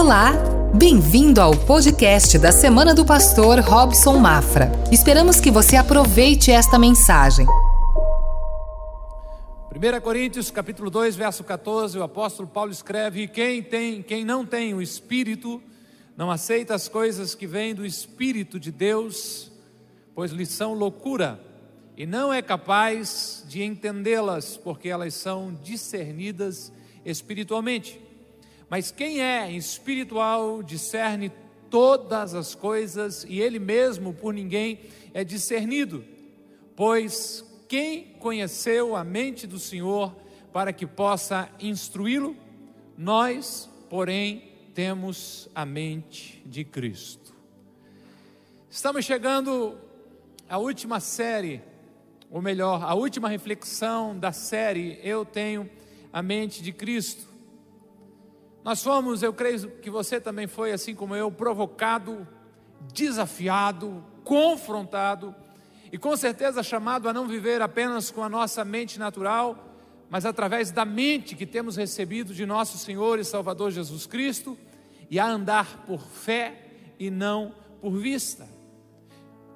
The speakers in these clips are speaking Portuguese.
Olá! Bem-vindo ao podcast da Semana do Pastor Robson Mafra. Esperamos que você aproveite esta mensagem. 1 Coríntios capítulo 2, verso 14, o apóstolo Paulo escreve: quem tem, quem não tem o espírito, não aceita as coisas que vêm do espírito de Deus, pois lhes são loucura, e não é capaz de entendê-las, porque elas são discernidas espiritualmente. Mas quem é espiritual discerne todas as coisas e ele mesmo por ninguém é discernido. Pois quem conheceu a mente do Senhor para que possa instruí-lo? Nós, porém, temos a mente de Cristo. Estamos chegando à última série, ou melhor, a última reflexão da série Eu Tenho a Mente de Cristo. Nós fomos, eu creio que você também foi, assim como eu, provocado, desafiado, confrontado e com certeza chamado a não viver apenas com a nossa mente natural, mas através da mente que temos recebido de nosso Senhor e Salvador Jesus Cristo e a andar por fé e não por vista.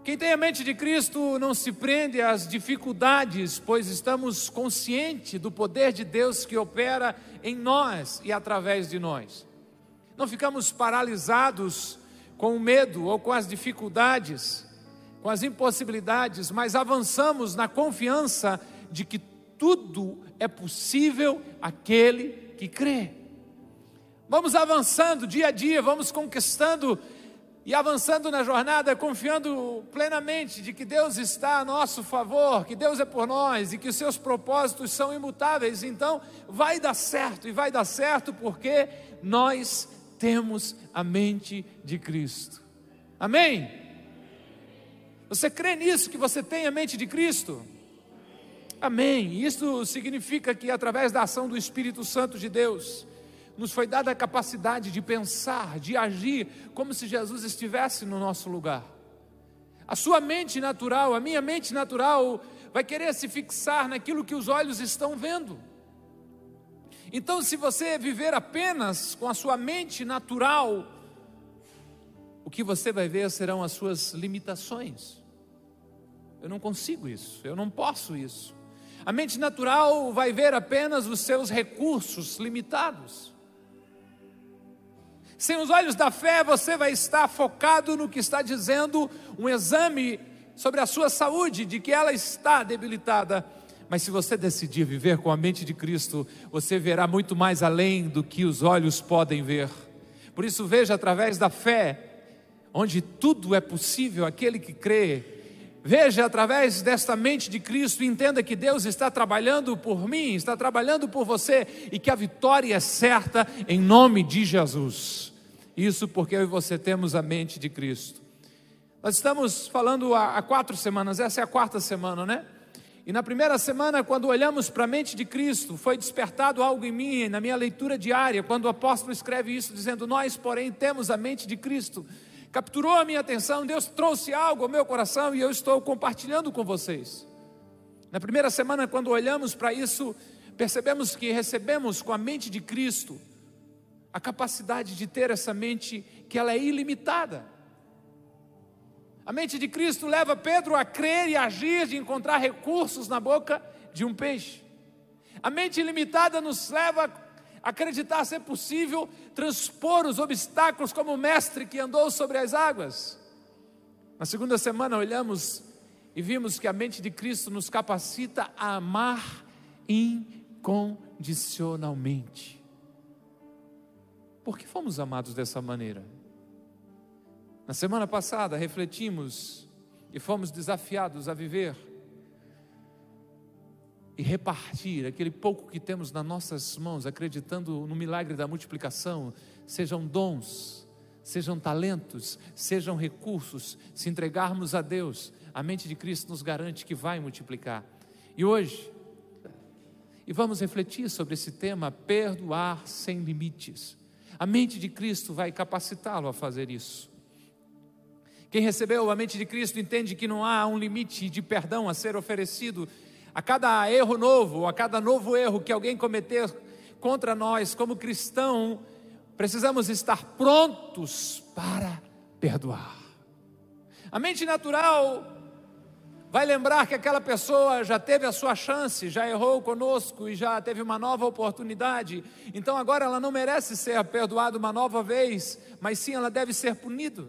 Quem tem a mente de Cristo não se prende às dificuldades, pois estamos conscientes do poder de Deus que opera em nós e através de nós. Não ficamos paralisados com o medo ou com as dificuldades, com as impossibilidades, mas avançamos na confiança de que tudo é possível aquele que crê. Vamos avançando dia a dia, vamos conquistando e avançando na jornada, confiando plenamente de que Deus está a nosso favor, que Deus é por nós e que os seus propósitos são imutáveis. Então, vai dar certo e vai dar certo porque nós temos a mente de Cristo. Amém? Você crê nisso que você tem a mente de Cristo? Amém. Isso significa que através da ação do Espírito Santo de Deus, nos foi dada a capacidade de pensar, de agir, como se Jesus estivesse no nosso lugar. A sua mente natural, a minha mente natural, vai querer se fixar naquilo que os olhos estão vendo. Então, se você viver apenas com a sua mente natural, o que você vai ver serão as suas limitações. Eu não consigo isso, eu não posso isso. A mente natural vai ver apenas os seus recursos limitados. Sem os olhos da fé, você vai estar focado no que está dizendo um exame sobre a sua saúde, de que ela está debilitada. Mas se você decidir viver com a mente de Cristo, você verá muito mais além do que os olhos podem ver. Por isso, veja através da fé, onde tudo é possível aquele que crê. Veja através desta mente de Cristo entenda que Deus está trabalhando por mim, está trabalhando por você e que a vitória é certa em nome de Jesus. Isso porque eu e você temos a mente de Cristo. Nós estamos falando há, há quatro semanas, essa é a quarta semana, né? E na primeira semana, quando olhamos para a mente de Cristo, foi despertado algo em mim, na minha leitura diária, quando o apóstolo escreve isso, dizendo: Nós, porém, temos a mente de Cristo. Capturou a minha atenção, Deus trouxe algo ao meu coração e eu estou compartilhando com vocês. Na primeira semana, quando olhamos para isso, percebemos que recebemos com a mente de Cristo a capacidade de ter essa mente que ela é ilimitada. A mente de Cristo leva Pedro a crer e agir, de encontrar recursos na boca de um peixe. A mente ilimitada nos leva acreditar ser possível transpor os obstáculos como o mestre que andou sobre as águas. Na segunda semana olhamos e vimos que a mente de Cristo nos capacita a amar incondicionalmente. Por que fomos amados dessa maneira? Na semana passada refletimos e fomos desafiados a viver e repartir aquele pouco que temos nas nossas mãos, acreditando no milagre da multiplicação, sejam dons, sejam talentos, sejam recursos, se entregarmos a Deus, a mente de Cristo nos garante que vai multiplicar. E hoje, e vamos refletir sobre esse tema, perdoar sem limites. A mente de Cristo vai capacitá-lo a fazer isso. Quem recebeu a mente de Cristo entende que não há um limite de perdão a ser oferecido a cada erro novo, a cada novo erro que alguém cometer contra nós como cristão, precisamos estar prontos para perdoar. A mente natural vai lembrar que aquela pessoa já teve a sua chance, já errou conosco e já teve uma nova oportunidade, então agora ela não merece ser perdoada uma nova vez, mas sim ela deve ser punida.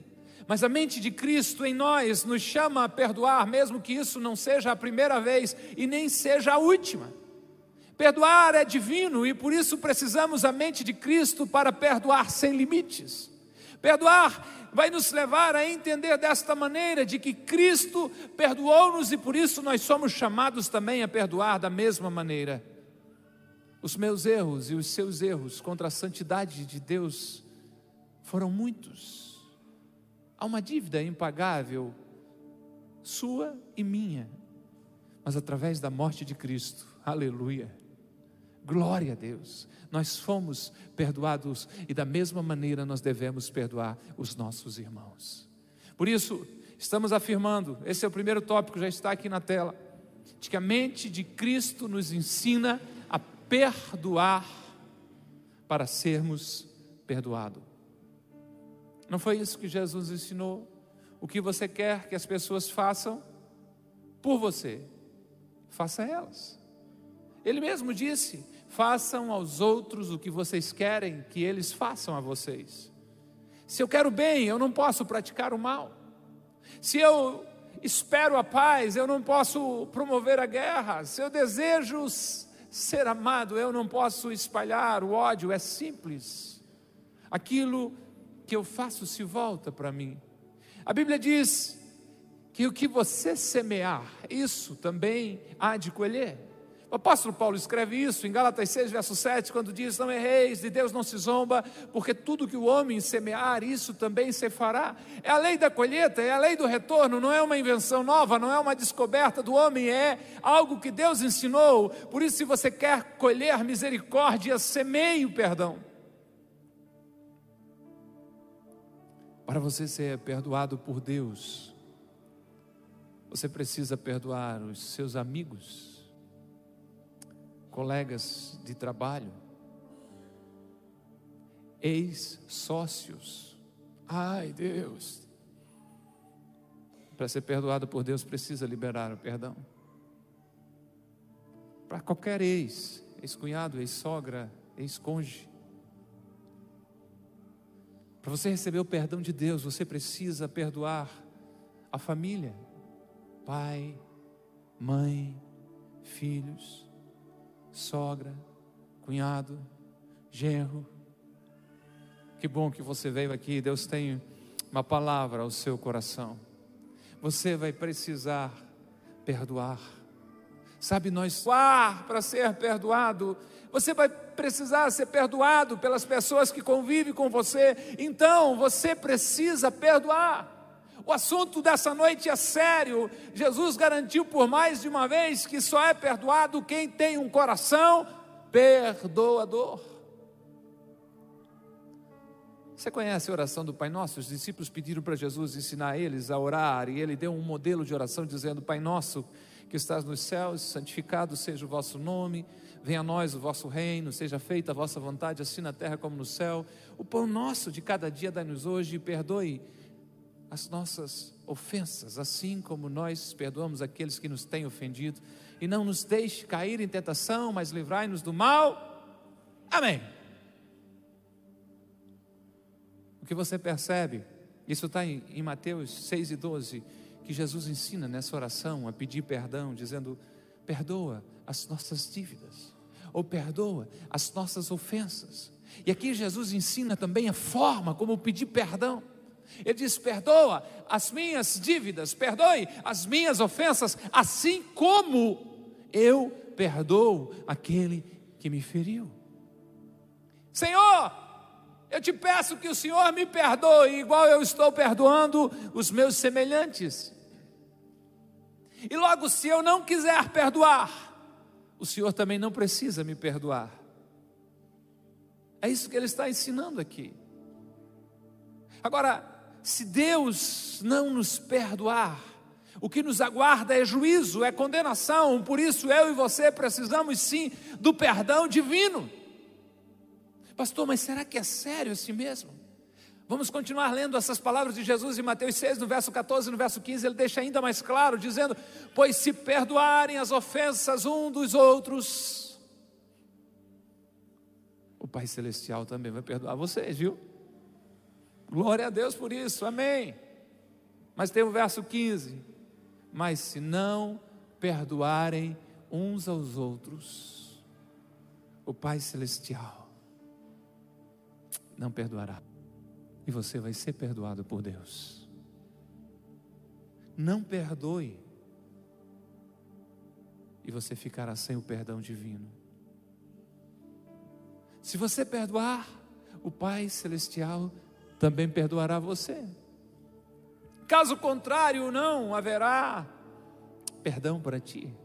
Mas a mente de Cristo em nós nos chama a perdoar, mesmo que isso não seja a primeira vez e nem seja a última. Perdoar é divino e por isso precisamos a mente de Cristo para perdoar sem limites. Perdoar vai nos levar a entender desta maneira de que Cristo perdoou-nos e por isso nós somos chamados também a perdoar da mesma maneira. Os meus erros e os seus erros contra a santidade de Deus foram muitos. Há uma dívida impagável, sua e minha, mas através da morte de Cristo, aleluia. Glória a Deus nós fomos perdoados e da mesma maneira nós devemos perdoar os nossos irmãos. Por isso, estamos afirmando, esse é o primeiro tópico, já está aqui na tela, de que a mente de Cristo nos ensina a perdoar para sermos perdoados. Não foi isso que Jesus ensinou? O que você quer que as pessoas façam por você, faça elas. Ele mesmo disse: Façam aos outros o que vocês querem que eles façam a vocês. Se eu quero bem, eu não posso praticar o mal. Se eu espero a paz, eu não posso promover a guerra. Se eu desejo ser amado, eu não posso espalhar o ódio. É simples. Aquilo que eu faço se volta para mim. A Bíblia diz que o que você semear, isso também há de colher. O apóstolo Paulo escreve isso em Gálatas 6, verso 7, quando diz: Não erreis, de Deus não se zomba, porque tudo que o homem semear, isso também se fará. É a lei da colheita, é a lei do retorno, não é uma invenção nova, não é uma descoberta do homem, é algo que Deus ensinou. Por isso, se você quer colher misericórdia, semeie o perdão. Para você ser perdoado por Deus, você precisa perdoar os seus amigos colegas de trabalho, ex-sócios. Ai, Deus. Para ser perdoado por Deus, precisa liberar o perdão. Para qualquer ex, ex-cunhado, ex-sogra, ex-cônjuge. Para você receber o perdão de Deus, você precisa perdoar a família, pai, mãe, filhos sogra, cunhado, genro. Que bom que você veio aqui. Deus tem uma palavra ao seu coração. Você vai precisar perdoar. Sabe, nós para ser perdoado. Você vai precisar ser perdoado pelas pessoas que convivem com você. Então, você precisa perdoar. O assunto dessa noite é sério. Jesus garantiu por mais de uma vez que só é perdoado quem tem um coração perdoador. Você conhece a oração do Pai Nosso? Os discípulos pediram para Jesus ensinar eles a orar e ele deu um modelo de oração dizendo: Pai Nosso que estás nos céus, santificado seja o vosso nome, venha a nós o vosso reino, seja feita a vossa vontade, assim na terra como no céu. O pão nosso de cada dia dai-nos hoje e perdoe as nossas ofensas, assim como nós perdoamos aqueles que nos têm ofendido, e não nos deixe cair em tentação, mas livrai-nos do mal. Amém. O que você percebe, isso está em, em Mateus 6 e 12, que Jesus ensina nessa oração a pedir perdão, dizendo: perdoa as nossas dívidas, ou perdoa as nossas ofensas. E aqui Jesus ensina também a forma como pedir perdão. Ele diz: perdoa as minhas dívidas, perdoe as minhas ofensas, assim como eu perdoo aquele que me feriu. Senhor, eu te peço que o Senhor me perdoe, igual eu estou perdoando os meus semelhantes. E logo, se eu não quiser perdoar, o Senhor também não precisa me perdoar. É isso que ele está ensinando aqui. Agora, se Deus não nos perdoar, o que nos aguarda é juízo, é condenação, por isso eu e você precisamos sim do perdão divino. Pastor, mas será que é sério assim mesmo? Vamos continuar lendo essas palavras de Jesus em Mateus 6, no verso 14 e no verso 15, ele deixa ainda mais claro, dizendo: Pois se perdoarem as ofensas um dos outros, o Pai Celestial também vai perdoar vocês, viu? Glória a Deus por isso, amém. Mas tem o verso 15: Mas se não perdoarem uns aos outros, o Pai Celestial não perdoará e você vai ser perdoado por Deus. Não perdoe e você ficará sem o perdão divino. Se você perdoar, o Pai Celestial também perdoará você. Caso contrário, não haverá perdão para ti.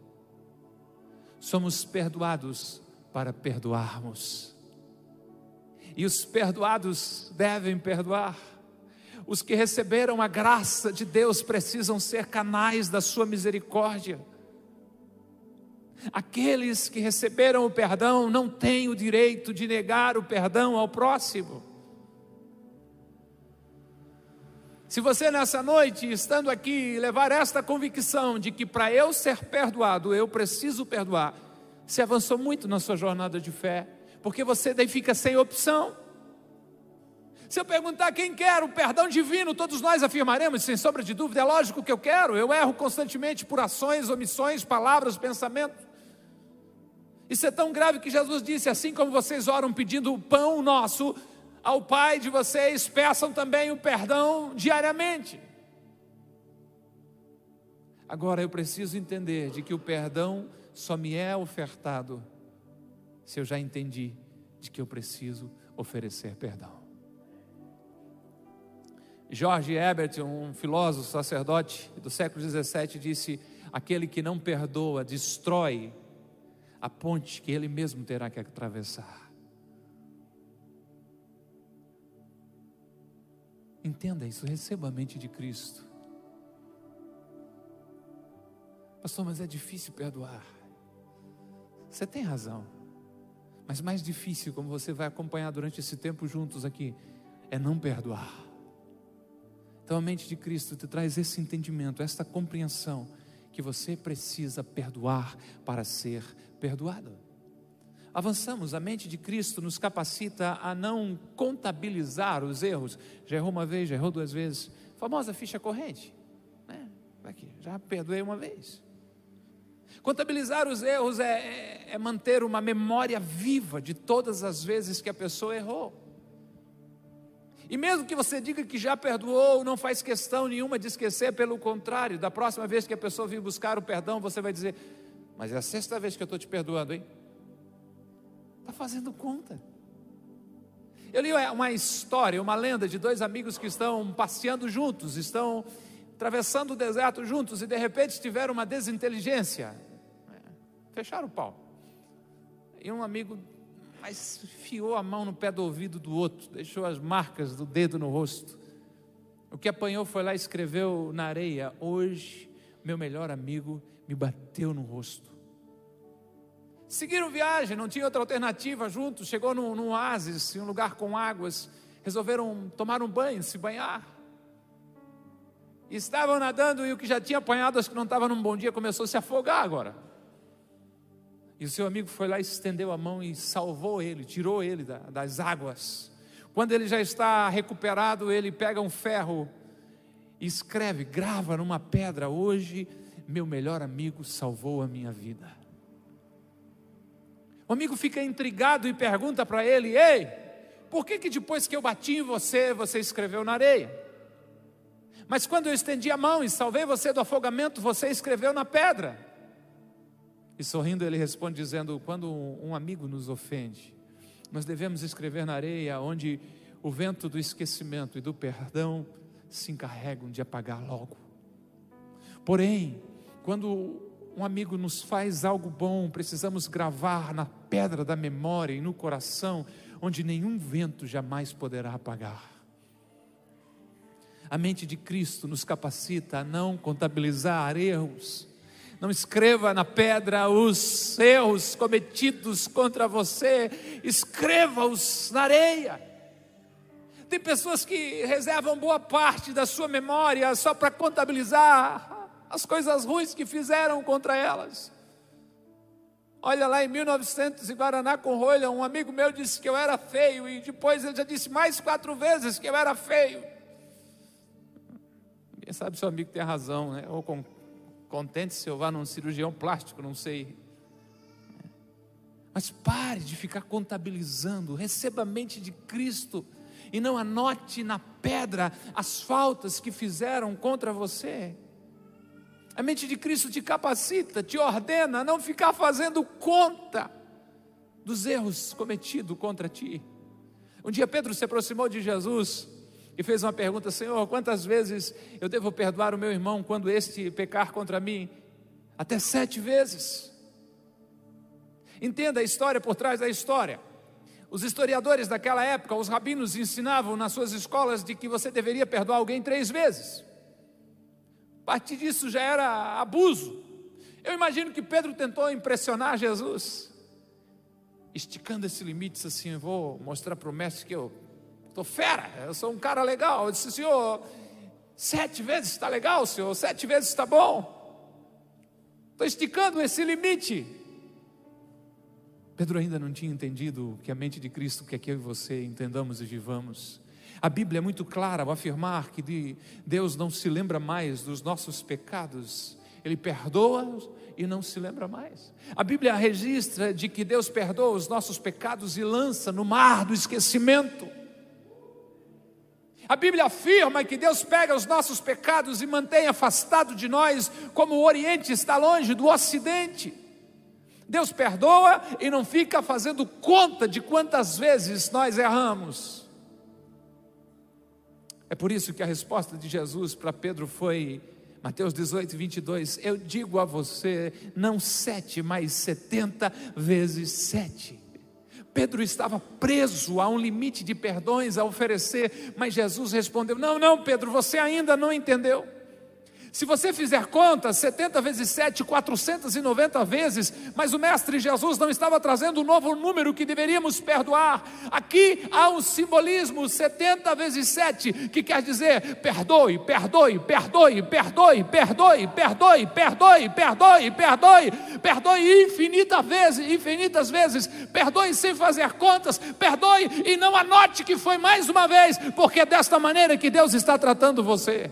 Somos perdoados para perdoarmos e os perdoados devem perdoar. Os que receberam a graça de Deus precisam ser canais da sua misericórdia. Aqueles que receberam o perdão não têm o direito de negar o perdão ao próximo. Se você nessa noite, estando aqui, levar esta convicção de que para eu ser perdoado, eu preciso perdoar, se avançou muito na sua jornada de fé porque você daí fica sem opção. Se eu perguntar quem quer o perdão divino, todos nós afirmaremos, sem sombra de dúvida, é lógico que eu quero, eu erro constantemente por ações, omissões, palavras, pensamentos. Isso é tão grave que Jesus disse: assim como vocês oram pedindo o pão nosso ao Pai de vocês, peçam também o perdão diariamente. Agora eu preciso entender de que o perdão só me é ofertado se eu já entendi de que eu preciso oferecer perdão. George Herbert, um filósofo sacerdote do século XVII, disse: Aquele que não perdoa destrói a ponte que ele mesmo terá que atravessar. Entenda isso, receba a mente de Cristo. Pastor, mas é difícil perdoar. Você tem razão. Mas mais difícil, como você vai acompanhar durante esse tempo juntos aqui, é não perdoar. Então a mente de Cristo te traz esse entendimento, esta compreensão que você precisa perdoar para ser perdoado. Avançamos, a mente de Cristo nos capacita a não contabilizar os erros. Já errou uma vez, já errou duas vezes. Famosa ficha corrente. Né? Aqui, já perdoei uma vez. Contabilizar os erros é, é, é, manter uma memória viva de todas as vezes que a pessoa errou. E mesmo que você diga que já perdoou, não faz questão nenhuma de esquecer, pelo contrário, da próxima vez que a pessoa vir buscar o perdão, você vai dizer: Mas é a sexta vez que eu estou te perdoando, hein? Está fazendo conta. Eu li uma história, uma lenda de dois amigos que estão passeando juntos, estão atravessando o deserto juntos e de repente tiveram uma desinteligência. Fecharam o pau. E um amigo mas fiou a mão no pé do ouvido do outro, deixou as marcas do dedo no rosto. O que apanhou foi lá e escreveu na areia: Hoje, meu melhor amigo me bateu no rosto. Seguiram viagem, não tinha outra alternativa juntos. Chegou num, num oásis, em um lugar com águas. Resolveram tomar um banho, se banhar. Estavam nadando e o que já tinha apanhado, acho que não estava num bom dia, começou a se afogar agora. E o seu amigo foi lá, estendeu a mão e salvou ele, tirou ele das águas. Quando ele já está recuperado, ele pega um ferro e escreve, grava numa pedra: Hoje, meu melhor amigo salvou a minha vida. O amigo fica intrigado e pergunta para ele: Ei, por que, que depois que eu bati em você, você escreveu na areia? Mas quando eu estendi a mão e salvei você do afogamento, você escreveu na pedra. E sorrindo ele responde dizendo: Quando um amigo nos ofende, nós devemos escrever na areia onde o vento do esquecimento e do perdão se encarregam de apagar logo. Porém, quando um amigo nos faz algo bom, precisamos gravar na pedra da memória e no coração, onde nenhum vento jamais poderá apagar. A mente de Cristo nos capacita a não contabilizar erros, Não escreva na pedra os erros cometidos contra você, escreva-os na areia. Tem pessoas que reservam boa parte da sua memória só para contabilizar as coisas ruins que fizeram contra elas. Olha lá em 1900 em Guaraná com rolha, um amigo meu disse que eu era feio e depois ele já disse mais quatro vezes que eu era feio. Quem sabe seu amigo tem razão, né? Ou contente se eu vá num cirurgião plástico, não sei. Mas pare de ficar contabilizando, receba a mente de Cristo e não anote na pedra as faltas que fizeram contra você. A mente de Cristo te capacita, te ordena a não ficar fazendo conta dos erros cometidos contra ti. Um dia Pedro se aproximou de Jesus e fez uma pergunta: Senhor, quantas vezes eu devo perdoar o meu irmão quando este pecar contra mim? Até sete vezes. Entenda a história por trás da história. Os historiadores daquela época, os rabinos ensinavam nas suas escolas de que você deveria perdoar alguém três vezes. A partir disso já era abuso. Eu imagino que Pedro tentou impressionar Jesus, esticando esse limite, assim, vou mostrar para o mestre que eu estou fera, eu sou um cara legal. Eu disse, senhor, sete vezes está legal, senhor, sete vezes está bom. Estou esticando esse limite. Pedro ainda não tinha entendido que a mente de Cristo que eu e você entendamos e vivamos. A Bíblia é muito clara ao afirmar que Deus não se lembra mais dos nossos pecados, Ele perdoa e não se lembra mais. A Bíblia registra de que Deus perdoa os nossos pecados e lança no mar do esquecimento. A Bíblia afirma que Deus pega os nossos pecados e mantém afastado de nós, como o Oriente está longe do Ocidente. Deus perdoa e não fica fazendo conta de quantas vezes nós erramos. É por isso que a resposta de Jesus para Pedro foi, Mateus 18, 22, eu digo a você, não sete, mas setenta vezes sete. Pedro estava preso a um limite de perdões a oferecer, mas Jesus respondeu: Não, não, Pedro, você ainda não entendeu. Se você fizer contas, 70 vezes 7, 490 vezes, mas o Mestre Jesus não estava trazendo um novo número que deveríamos perdoar. Aqui há um simbolismo, 70 vezes 7, que quer dizer perdoe, perdoe, perdoe, perdoe, perdoe, perdoe, perdoe, perdoe, perdoe, perdoe infinitas vezes, infinitas vezes, perdoe sem fazer contas, perdoe e não anote que foi mais uma vez, porque é desta maneira que Deus está tratando você.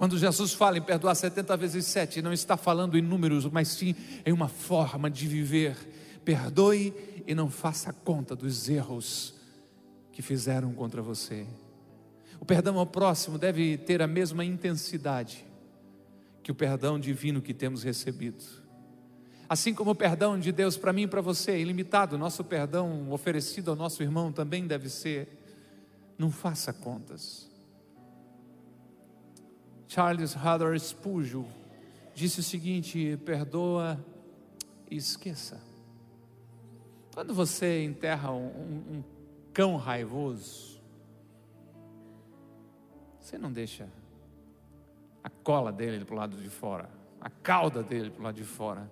Quando Jesus fala em perdoar 70 vezes 7, não está falando em números, mas sim em uma forma de viver. Perdoe e não faça conta dos erros que fizeram contra você. O perdão ao próximo deve ter a mesma intensidade que o perdão divino que temos recebido. Assim como o perdão de Deus para mim e para você é ilimitado, nosso perdão oferecido ao nosso irmão também deve ser. Não faça contas. Charles Haddon Spurgeon disse o seguinte: perdoa e esqueça. Quando você enterra um, um, um cão raivoso, você não deixa a cola dele para o lado de fora, a cauda dele para o lado de fora.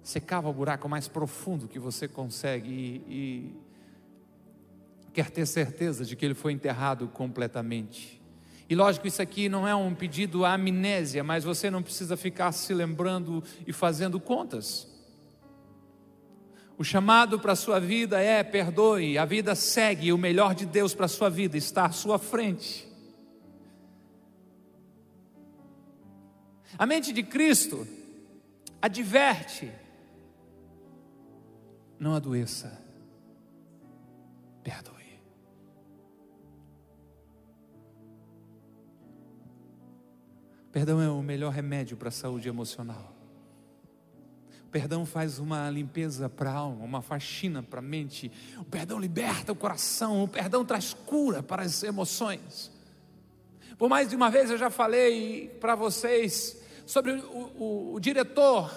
Você cava o buraco mais profundo que você consegue e, e quer ter certeza de que ele foi enterrado completamente. E lógico, isso aqui não é um pedido à amnésia, mas você não precisa ficar se lembrando e fazendo contas. O chamado para a sua vida é perdoe, a vida segue, o melhor de Deus para a sua vida está à sua frente. A mente de Cristo adverte, não adoeça, perdoe. Perdão é o melhor remédio para a saúde emocional. O perdão faz uma limpeza para a alma, uma faxina para a mente. O perdão liberta o coração. O perdão traz cura para as emoções. Por mais de uma vez eu já falei para vocês sobre o, o, o diretor,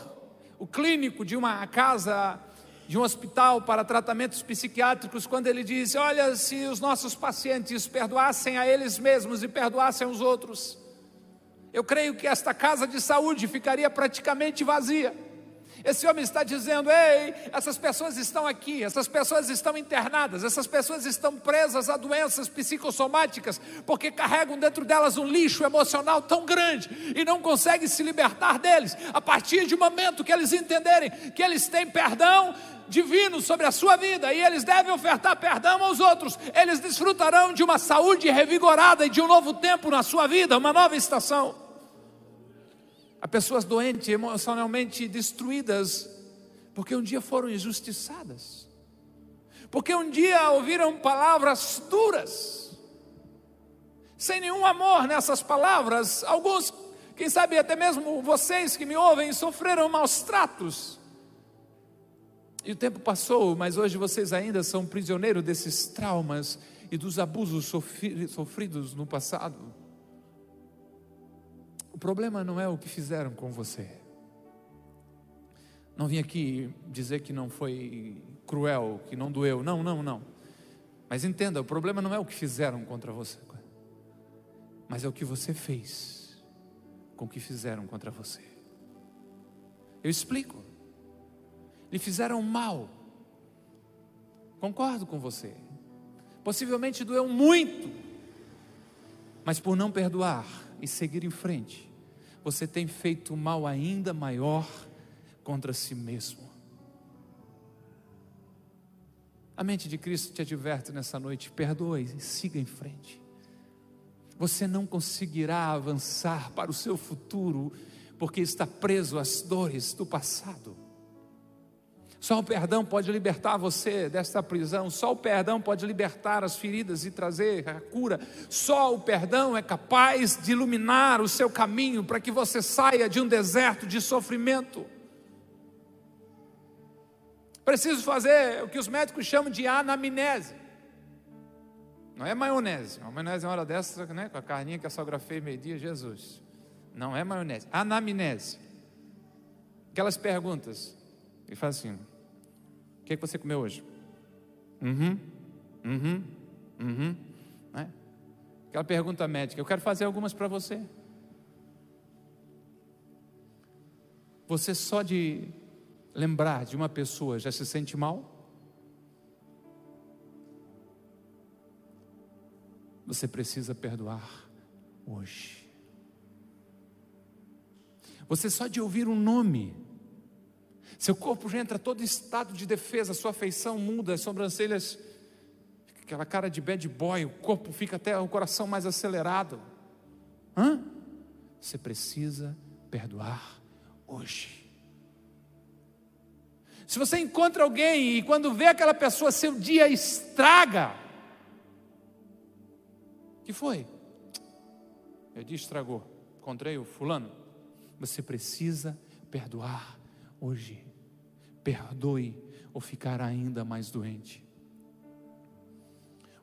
o clínico de uma casa de um hospital para tratamentos psiquiátricos, quando ele disse: Olha, se os nossos pacientes perdoassem a eles mesmos e perdoassem os outros, eu creio que esta casa de saúde ficaria praticamente vazia. Esse homem está dizendo: ei, essas pessoas estão aqui, essas pessoas estão internadas, essas pessoas estão presas a doenças psicossomáticas, porque carregam dentro delas um lixo emocional tão grande e não conseguem se libertar deles. A partir de momento que eles entenderem que eles têm perdão divino sobre a sua vida e eles devem ofertar perdão aos outros, eles desfrutarão de uma saúde revigorada e de um novo tempo na sua vida, uma nova estação. Há pessoas doentes, emocionalmente destruídas, porque um dia foram injustiçadas, porque um dia ouviram palavras duras, sem nenhum amor nessas palavras. Alguns, quem sabe até mesmo vocês que me ouvem, sofreram maus tratos. E o tempo passou, mas hoje vocês ainda são prisioneiros desses traumas e dos abusos sofridos no passado. O problema não é o que fizeram com você. Não vim aqui dizer que não foi cruel, que não doeu. Não, não, não. Mas entenda, o problema não é o que fizeram contra você, mas é o que você fez com o que fizeram contra você. Eu explico. Lhe fizeram mal. Concordo com você. Possivelmente doeu muito, mas por não perdoar, e seguir em frente, você tem feito mal ainda maior contra si mesmo. A mente de Cristo te adverte nessa noite: perdoe e siga em frente. Você não conseguirá avançar para o seu futuro porque está preso às dores do passado. Só o perdão pode libertar você desta prisão, só o perdão pode libertar as feridas e trazer a cura. Só o perdão é capaz de iluminar o seu caminho para que você saia de um deserto de sofrimento. Preciso fazer o que os médicos chamam de anamnese. Não é maionese. A maionese é uma hora dessa, né, com a carninha que a sogra fez meio-dia, Jesus. Não é maionese. Anamnese. Aquelas perguntas. Ele faz assim: que, é que você comeu hoje? Uhum, uhum, uhum. Né? Aquela pergunta médica. Eu quero fazer algumas para você. Você só de lembrar de uma pessoa já se sente mal? Você precisa perdoar hoje. Você só de ouvir um nome seu corpo já entra todo em estado de defesa, sua feição muda, as sobrancelhas, aquela cara de bad boy, o corpo fica até o coração mais acelerado. Hã? Você precisa perdoar hoje. Se você encontra alguém e quando vê aquela pessoa, seu dia estraga. que foi? Meu dia estragou. Encontrei o fulano. Você precisa perdoar hoje perdoe ou ficará ainda mais doente.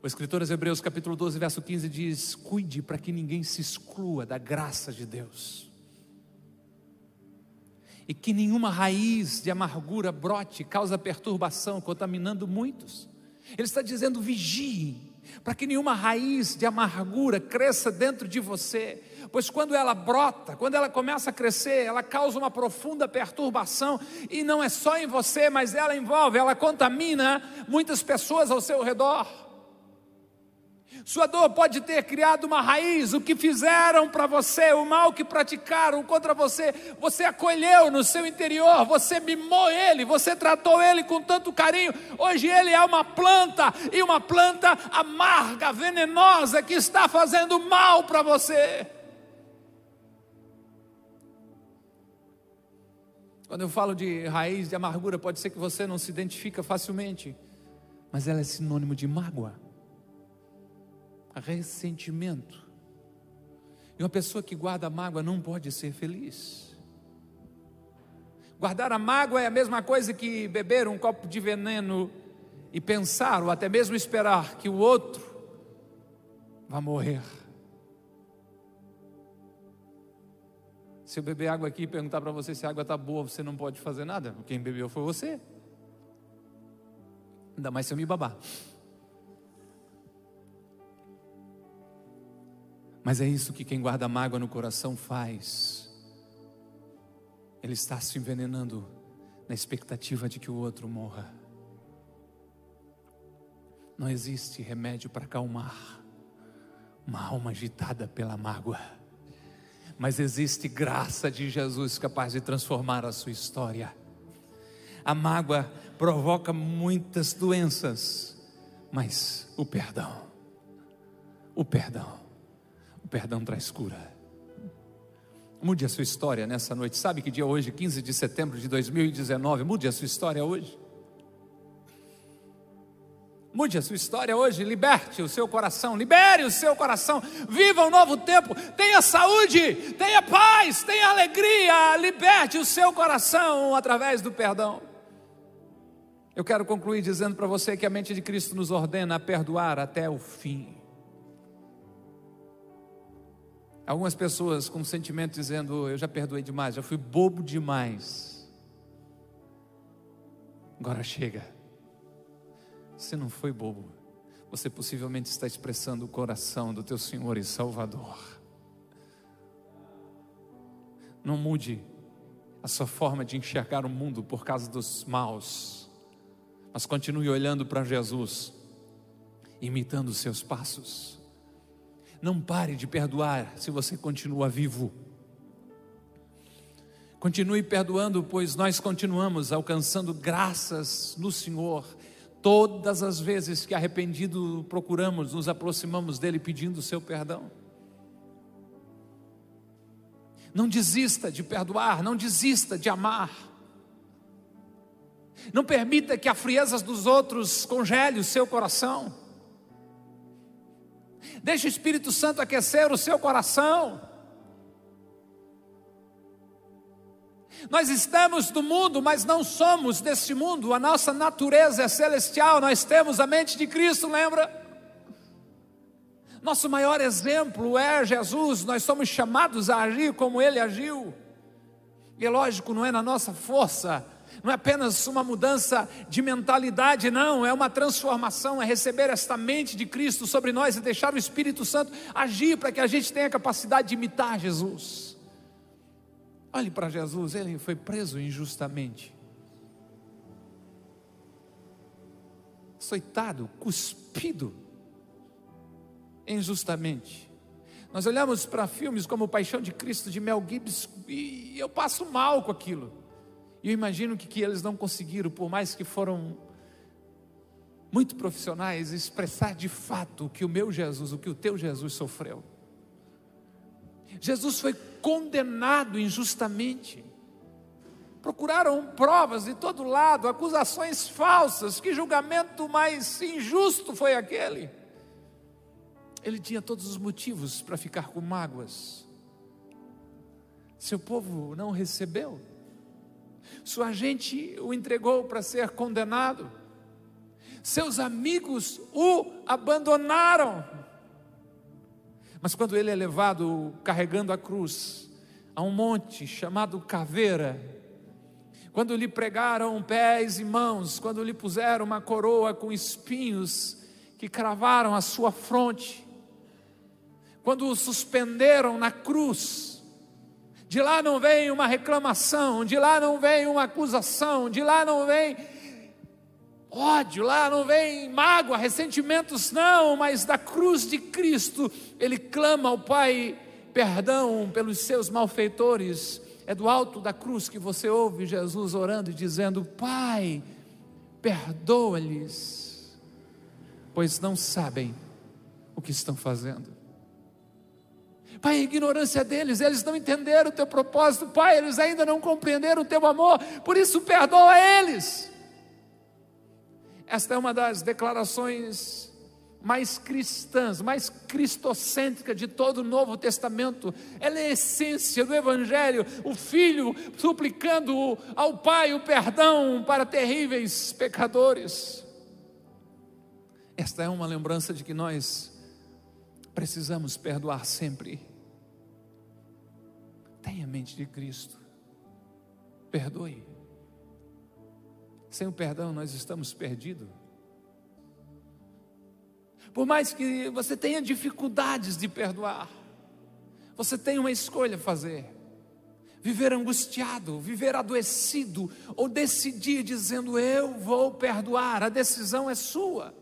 O escritor aos Hebreus, capítulo 12, verso 15 diz: Cuide para que ninguém se exclua da graça de Deus, e que nenhuma raiz de amargura brote, causa perturbação, contaminando muitos. Ele está dizendo: vigie, para que nenhuma raiz de amargura cresça dentro de você, pois quando ela brota, quando ela começa a crescer, ela causa uma profunda perturbação, e não é só em você, mas ela envolve, ela contamina muitas pessoas ao seu redor. Sua dor pode ter criado uma raiz, o que fizeram para você, o mal que praticaram contra você, você acolheu no seu interior, você mimou ele, você tratou ele com tanto carinho. Hoje ele é uma planta, e uma planta amarga, venenosa, que está fazendo mal para você. Quando eu falo de raiz de amargura, pode ser que você não se identifica facilmente, mas ela é sinônimo de mágoa, ressentimento. E uma pessoa que guarda mágoa não pode ser feliz. Guardar a mágoa é a mesma coisa que beber um copo de veneno e pensar, ou até mesmo esperar, que o outro vai morrer. Se eu beber água aqui e perguntar para você se a água está boa, você não pode fazer nada. Quem bebeu foi você. Ainda mais se eu me babar. Mas é isso que quem guarda mágoa no coração faz. Ele está se envenenando na expectativa de que o outro morra. Não existe remédio para acalmar uma alma agitada pela mágoa, mas existe graça de Jesus capaz de transformar a sua história. A mágoa provoca muitas doenças, mas o perdão, o perdão, o perdão traz cura. Mude a sua história nessa noite. Sabe que dia é hoje, 15 de setembro de 2019? Mude a sua história hoje. Mude a sua história hoje, liberte o seu coração, libere o seu coração, viva um novo tempo, tenha saúde, tenha paz, tenha alegria, liberte o seu coração através do perdão. Eu quero concluir dizendo para você que a mente de Cristo nos ordena a perdoar até o fim. Algumas pessoas com sentimento dizendo: Eu já perdoei demais, já fui bobo demais. Agora chega. Você não foi bobo. Você possivelmente está expressando o coração do teu Senhor e Salvador. Não mude a sua forma de enxergar o mundo por causa dos maus mas continue olhando para Jesus, imitando os seus passos. Não pare de perdoar se você continua vivo. Continue perdoando, pois nós continuamos alcançando graças no Senhor. Todas as vezes que arrependido procuramos, nos aproximamos dele pedindo o seu perdão. Não desista de perdoar, não desista de amar. Não permita que a frieza dos outros congele o seu coração. Deixe o Espírito Santo aquecer o seu coração. Nós estamos no mundo, mas não somos deste mundo. A nossa natureza é celestial. Nós temos a mente de Cristo, lembra? Nosso maior exemplo é Jesus. Nós somos chamados a agir como Ele agiu. E lógico, não é na nossa força, não é apenas uma mudança de mentalidade, não, é uma transformação, é receber esta mente de Cristo sobre nós e deixar o Espírito Santo agir para que a gente tenha a capacidade de imitar Jesus. Olhe para Jesus, ele foi preso injustamente, açoitado, cuspido injustamente. Nós olhamos para filmes como Paixão de Cristo de Mel Gibson e eu passo mal com aquilo. E eu imagino que, que eles não conseguiram, por mais que foram muito profissionais, expressar de fato o que o meu Jesus, o que o teu Jesus sofreu. Jesus foi condenado injustamente. Procuraram provas de todo lado, acusações falsas. Que julgamento mais injusto foi aquele? Ele tinha todos os motivos para ficar com mágoas. Seu povo não recebeu. Sua gente o entregou para ser condenado. Seus amigos o abandonaram. Mas quando ele é levado carregando a cruz a um monte chamado Caveira, quando lhe pregaram pés e mãos, quando lhe puseram uma coroa com espinhos que cravaram a sua fronte, quando o suspenderam na cruz, de lá não vem uma reclamação, de lá não vem uma acusação, de lá não vem ódio, lá não vem mágoa, ressentimentos, não, mas da cruz de Cristo, ele clama ao Pai perdão pelos seus malfeitores. É do alto da cruz que você ouve Jesus orando e dizendo: Pai, perdoa-lhes, pois não sabem o que estão fazendo. Pai, a ignorância deles, eles não entenderam o teu propósito, Pai, eles ainda não compreenderam o teu amor, por isso perdoa eles. Esta é uma das declarações mais cristãs, mais cristocêntrica de todo o Novo Testamento. Ela é a essência do Evangelho, o Filho suplicando ao Pai o perdão para terríveis pecadores. Esta é uma lembrança de que nós precisamos perdoar sempre. Tenha a mente de Cristo. Perdoe. Sem o perdão nós estamos perdidos. Por mais que você tenha dificuldades de perdoar, Você tem uma escolha a fazer: viver angustiado, viver adoecido, ou decidir dizendo eu vou perdoar. A decisão é sua.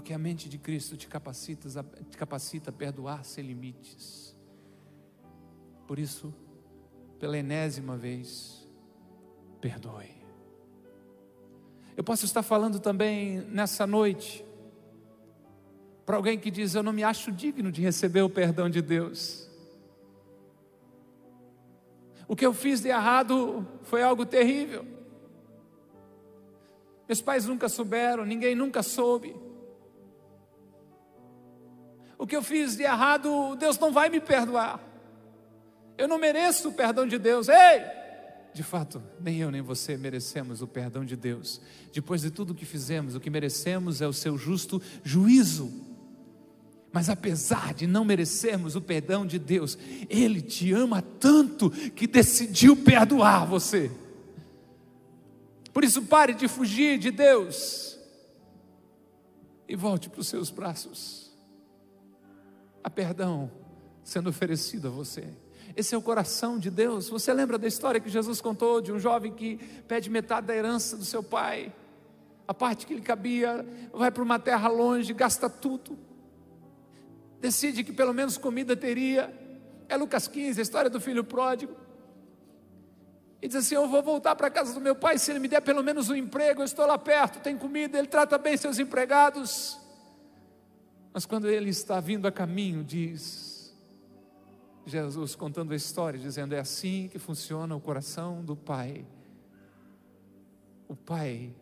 Porque a mente de Cristo te capacita, te capacita a perdoar sem limites. Por isso, pela enésima vez, perdoe. Eu posso estar falando também nessa noite para alguém que diz: Eu não me acho digno de receber o perdão de Deus. O que eu fiz de errado foi algo terrível. Meus pais nunca souberam, ninguém nunca soube. O que eu fiz de errado, Deus não vai me perdoar. Eu não mereço o perdão de Deus. Ei! De fato, nem eu nem você merecemos o perdão de Deus. Depois de tudo que fizemos, o que merecemos é o seu justo juízo. Mas apesar de não merecermos o perdão de Deus, Ele te ama tanto que decidiu perdoar você. Por isso, pare de fugir de Deus e volte para os seus braços. Há perdão sendo oferecido a você. Esse é o coração de Deus. Você lembra da história que Jesus contou de um jovem que pede metade da herança do seu pai? A parte que lhe cabia, vai para uma terra longe, gasta tudo. Decide que pelo menos comida teria. É Lucas 15, a história do filho pródigo. E diz assim: Eu vou voltar para a casa do meu pai, se ele me der pelo menos um emprego, eu estou lá perto, tem comida, ele trata bem seus empregados. Mas quando ele está vindo a caminho, diz: Jesus contando a história, dizendo: é assim que funciona o coração do Pai. O Pai,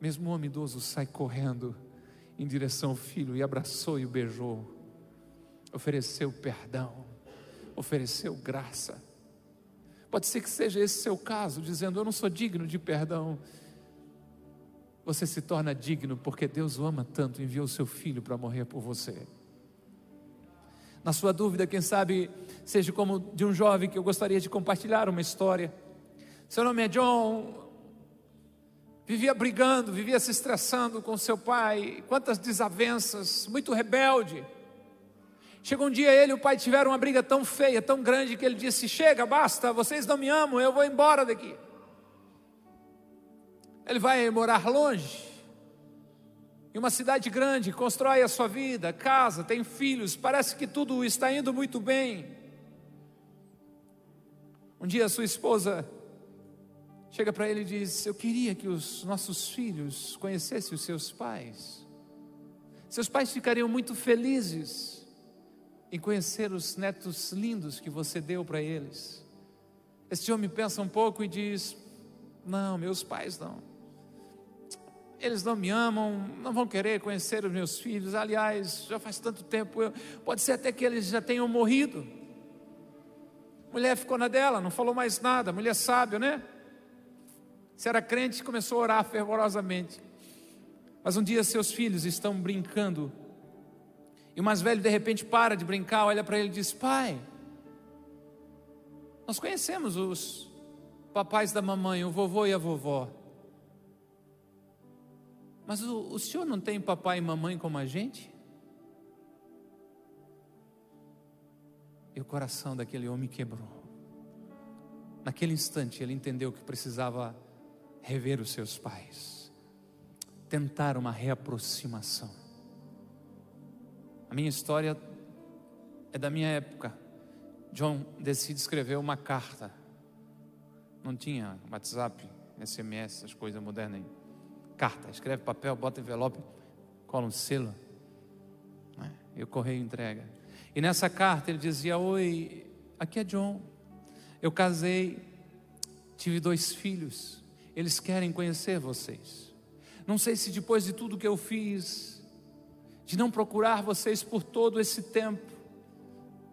mesmo homem idoso, sai correndo em direção ao filho e abraçou e o beijou, ofereceu perdão, ofereceu graça. Pode ser que seja esse seu caso, dizendo: Eu não sou digno de perdão. Você se torna digno porque Deus o ama tanto, enviou o seu filho para morrer por você. Na sua dúvida, quem sabe seja como de um jovem que eu gostaria de compartilhar uma história. Seu nome é John, vivia brigando, vivia se estressando com seu pai, quantas desavenças, muito rebelde. Chegou um dia ele e o pai tiveram uma briga tão feia, tão grande, que ele disse: Chega, basta, vocês não me amam, eu vou embora daqui. Ele vai morar longe em uma cidade grande, constrói a sua vida, casa, tem filhos, parece que tudo está indo muito bem. Um dia sua esposa chega para ele e diz: Eu queria que os nossos filhos conhecessem os seus pais. Seus pais ficariam muito felizes em conhecer os netos lindos que você deu para eles. Este homem pensa um pouco e diz: Não, meus pais não eles não me amam, não vão querer conhecer os meus filhos. Aliás, já faz tanto tempo, eu, pode ser até que eles já tenham morrido. mulher ficou na dela, não falou mais nada. mulher sábia, né? Se era crente, começou a orar fervorosamente. Mas um dia seus filhos estão brincando. E o mais velho de repente para de brincar, olha para ele e diz: Pai, nós conhecemos os papais da mamãe, o vovô e a vovó. Mas o, o senhor não tem papai e mamãe como a gente? E o coração daquele homem quebrou. Naquele instante ele entendeu que precisava rever os seus pais, tentar uma reaproximação. A minha história é da minha época. John decide escrever uma carta. Não tinha WhatsApp, SMS, as coisas modernas aí carta, escreve papel, bota envelope, cola um selo, né? e o correio entrega. E nessa carta ele dizia: Oi, aqui é John. Eu casei, tive dois filhos, eles querem conhecer vocês. Não sei se depois de tudo que eu fiz, de não procurar vocês por todo esse tempo,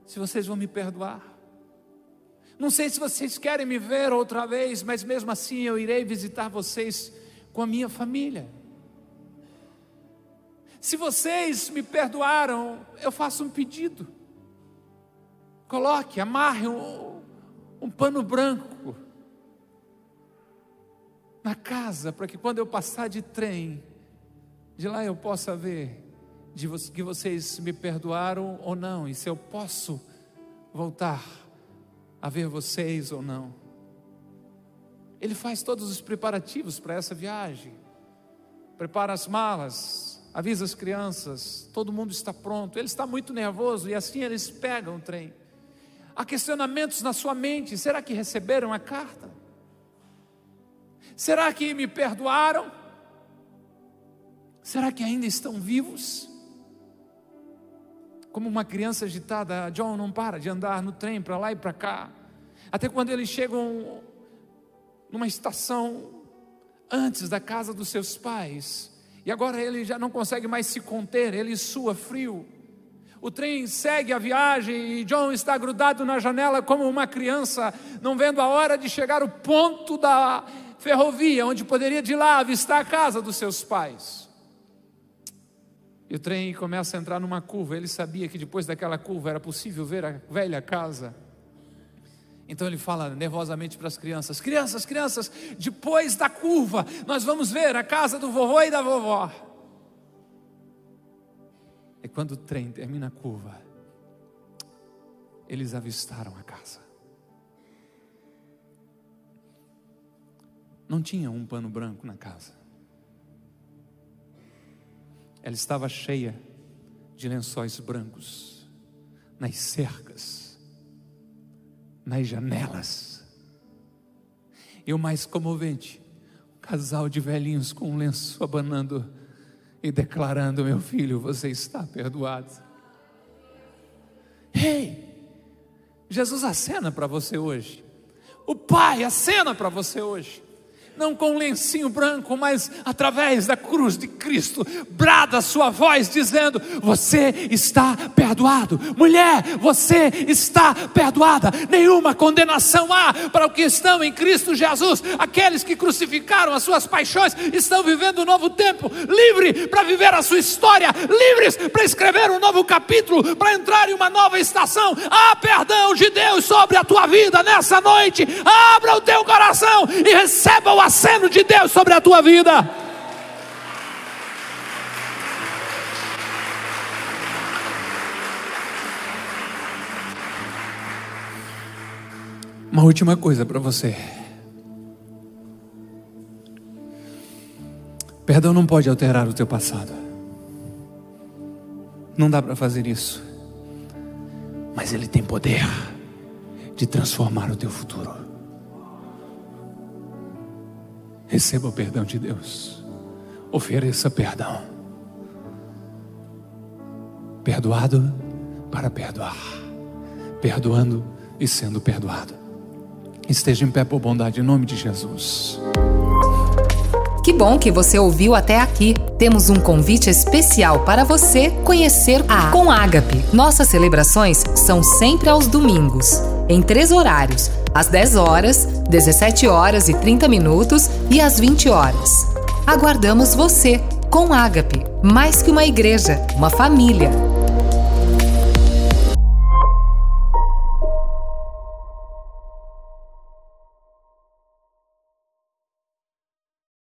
se vocês vão me perdoar. Não sei se vocês querem me ver outra vez, mas mesmo assim eu irei visitar vocês com a minha família. Se vocês me perdoaram, eu faço um pedido. Coloque, amarre um, um pano branco na casa, para que quando eu passar de trem, de lá eu possa ver de que vocês me perdoaram ou não, e se eu posso voltar a ver vocês ou não. Ele faz todos os preparativos para essa viagem, prepara as malas, avisa as crianças, todo mundo está pronto. Ele está muito nervoso e assim eles pegam o trem. Há questionamentos na sua mente: será que receberam a carta? Será que me perdoaram? Será que ainda estão vivos? Como uma criança agitada, John não para de andar no trem para lá e para cá. Até quando eles chegam numa estação antes da casa dos seus pais, e agora ele já não consegue mais se conter, ele sua frio. O trem segue a viagem e John está grudado na janela como uma criança, não vendo a hora de chegar ao ponto da ferrovia, onde poderia de lá avistar a casa dos seus pais. E o trem começa a entrar numa curva. Ele sabia que depois daquela curva era possível ver a velha casa. Então ele fala nervosamente para as crianças: Crianças, crianças, depois da curva, nós vamos ver a casa do vovô e da vovó. E quando o trem termina a curva, eles avistaram a casa. Não tinha um pano branco na casa. Ela estava cheia de lençóis brancos nas cercas, nas janelas. E o mais comovente, um casal de velhinhos com um lenço abanando e declarando: Meu filho, você está perdoado. Ei, hey, Jesus acena para você hoje. O Pai acena para você hoje não com um lencinho branco, mas através da cruz de Cristo, brada sua voz dizendo: Você está perdoado, mulher, você está perdoada, nenhuma condenação há para o que estão em Cristo Jesus. Aqueles que crucificaram as suas paixões estão vivendo um novo tempo, livre para viver a sua história, livres para escrever um novo capítulo, para entrar em uma nova estação. Há perdão de Deus sobre a tua vida nessa noite. Abra o teu coração e receba o aceno de Deus sobre a tua vida. Uma última coisa para você. Perdão não pode alterar o teu passado. Não dá para fazer isso. Mas ele tem poder de transformar o teu futuro. Receba o perdão de Deus. Ofereça perdão. Perdoado para perdoar. Perdoando e sendo perdoado. Esteja em pé por bondade em nome de Jesus. Que bom que você ouviu até aqui. Temos um convite especial para você conhecer a Com Ágape. Nossas celebrações são sempre aos domingos, em três horários: às 10 horas, 17 horas e 30 minutos e às 20 horas. Aguardamos você com Ágape, mais que uma igreja, uma família.